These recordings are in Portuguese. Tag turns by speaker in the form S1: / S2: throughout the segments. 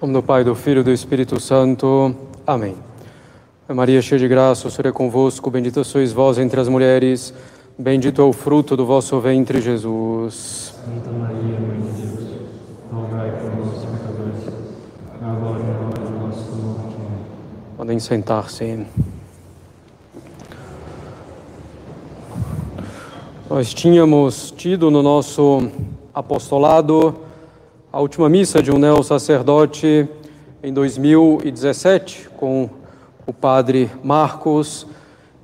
S1: Nome do Pai, do Filho e do Espírito Santo. Amém. Maria, cheia de graça, o Senhor é convosco, bendita sois vós entre as mulheres, bendito é o fruto do vosso ventre, Jesus.
S2: Santa Maria, Mãe de Deus, rogai por nós, pecadores, agora e na hora de nossa morte.
S1: Podem sentar-se. Nós tínhamos tido no nosso apostolado a última missa de um neo-sacerdote em 2017 com o padre Marcos.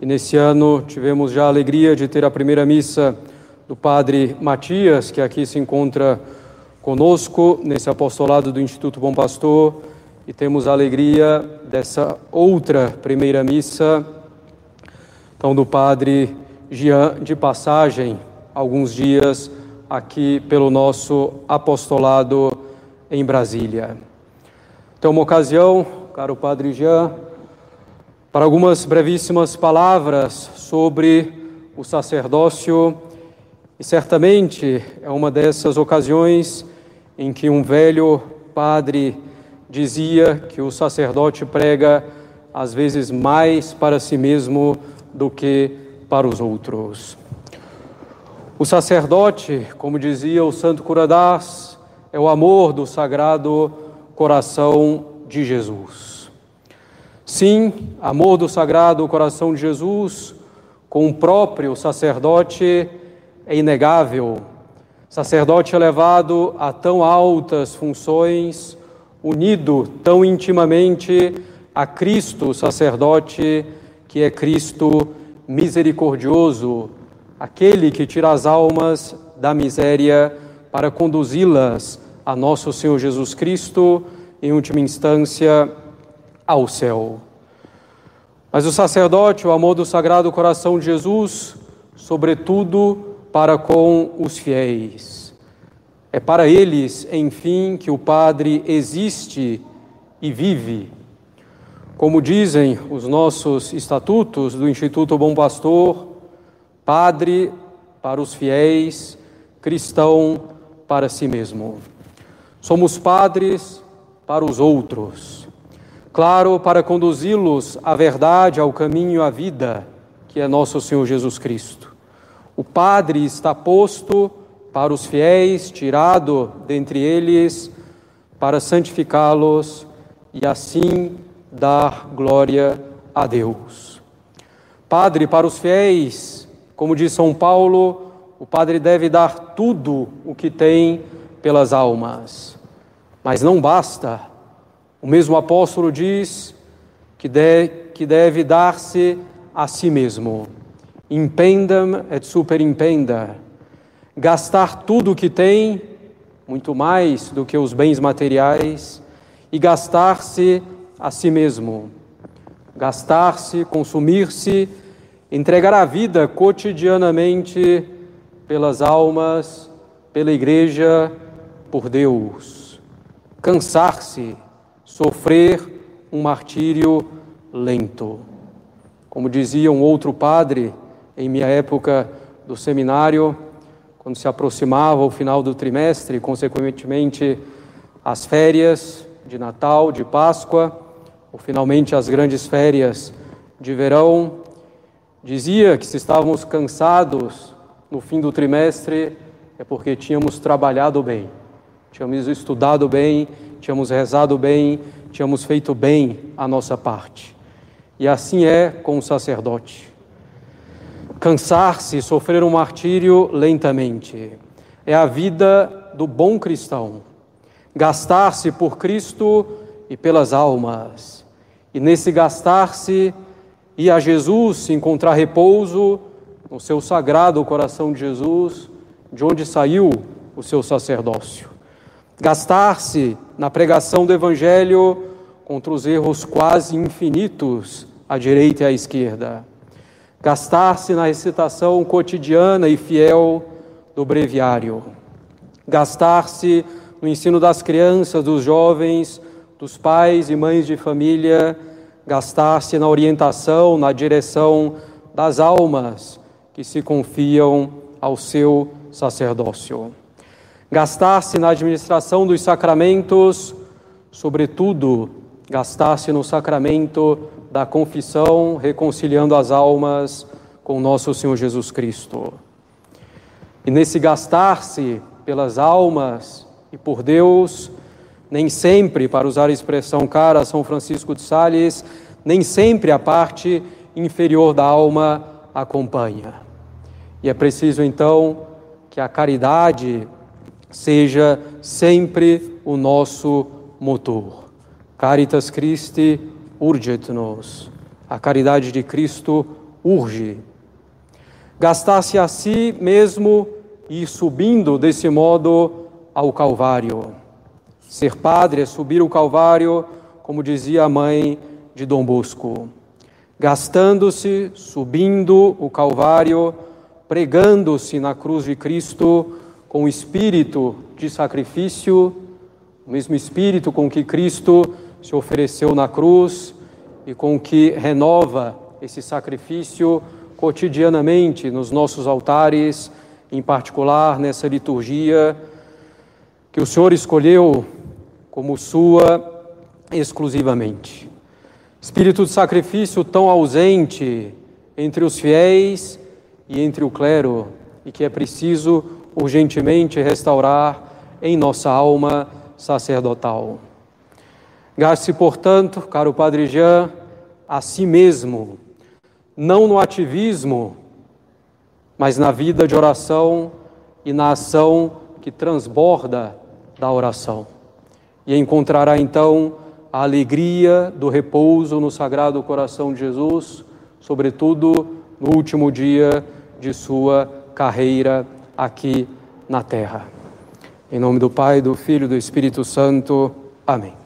S1: E nesse ano tivemos já a alegria de ter a primeira missa do padre Matias, que aqui se encontra conosco nesse apostolado do Instituto Bom Pastor. E temos a alegria dessa outra primeira missa, então do padre Jean de passagem, alguns dias aqui pelo nosso apostolado em Brasília. Então, uma ocasião, caro Padre Jean, para algumas brevíssimas palavras sobre o sacerdócio, e certamente é uma dessas ocasiões em que um velho padre dizia que o sacerdote prega às vezes mais para si mesmo do que para os outros. O sacerdote, como dizia o santo Curadás, é o amor do sagrado coração de Jesus. Sim, amor do sagrado coração de Jesus com o próprio sacerdote é inegável. Sacerdote elevado a tão altas funções, unido tão intimamente a Cristo, sacerdote, que é Cristo misericordioso, aquele que tira as almas da miséria para conduzi-las a nosso Senhor Jesus Cristo, em última instância, ao céu. Mas o sacerdote, o amor do Sagrado Coração de Jesus, sobretudo para com os fiéis. É para eles, enfim, que o Padre existe e vive. Como dizem os nossos estatutos do Instituto Bom Pastor, Padre para os fiéis, cristão para si mesmo. Somos padres para os outros. Claro, para conduzi-los à verdade, ao caminho, à vida, que é nosso Senhor Jesus Cristo. O Padre está posto para os fiéis, tirado dentre eles, para santificá-los e assim dar glória a Deus. Padre para os fiéis, como diz São Paulo, o padre deve dar tudo o que tem pelas almas. Mas não basta. O mesmo apóstolo diz que, de, que deve dar-se a si mesmo. Impendam et superimpenda. Gastar tudo o que tem, muito mais do que os bens materiais, e gastar-se a si mesmo. Gastar-se, consumir-se entregar a vida cotidianamente pelas almas, pela igreja, por Deus. Cansar-se, sofrer um martírio lento. Como dizia um outro padre em minha época do seminário, quando se aproximava o final do trimestre, consequentemente as férias de Natal, de Páscoa, ou finalmente as grandes férias de verão, Dizia que se estávamos cansados no fim do trimestre é porque tínhamos trabalhado bem, tínhamos estudado bem, tínhamos rezado bem, tínhamos feito bem a nossa parte. E assim é com o sacerdote. Cansar-se, sofrer um martírio lentamente, é a vida do bom cristão. Gastar-se por Cristo e pelas almas. E nesse gastar-se, ir a Jesus, encontrar repouso no seu sagrado coração de Jesus, de onde saiu o seu sacerdócio. Gastar-se na pregação do Evangelho contra os erros quase infinitos à direita e à esquerda. Gastar-se na recitação cotidiana e fiel do breviário. Gastar-se no ensino das crianças, dos jovens, dos pais e mães de família gastar-se na orientação, na direção das almas que se confiam ao seu sacerdócio. Gastar-se na administração dos sacramentos, sobretudo, gastasse no sacramento da confissão, reconciliando as almas com nosso Senhor Jesus Cristo. E nesse gastar-se pelas almas e por Deus, nem sempre, para usar a expressão cara São Francisco de Sales, nem sempre a parte inferior da alma acompanha. E é preciso então que a caridade seja sempre o nosso motor. Caritas Christi urget nos. A caridade de Cristo urge. Gastar-se a si mesmo e subindo desse modo ao Calvário. Ser padre é subir o Calvário, como dizia a mãe de Dom Bosco. Gastando-se, subindo o Calvário, pregando-se na cruz de Cristo com o espírito de sacrifício, o mesmo espírito com que Cristo se ofereceu na cruz e com que renova esse sacrifício cotidianamente nos nossos altares, em particular nessa liturgia que o Senhor escolheu como sua exclusivamente. Espírito de sacrifício tão ausente entre os fiéis e entre o clero, e que é preciso urgentemente restaurar em nossa alma sacerdotal. Gaste, portanto, caro Padre Jean, a si mesmo, não no ativismo, mas na vida de oração e na ação que transborda da oração. E encontrará então a alegria do repouso no Sagrado Coração de Jesus, sobretudo no último dia de sua carreira aqui na terra. Em nome do Pai, do Filho e do Espírito Santo. Amém.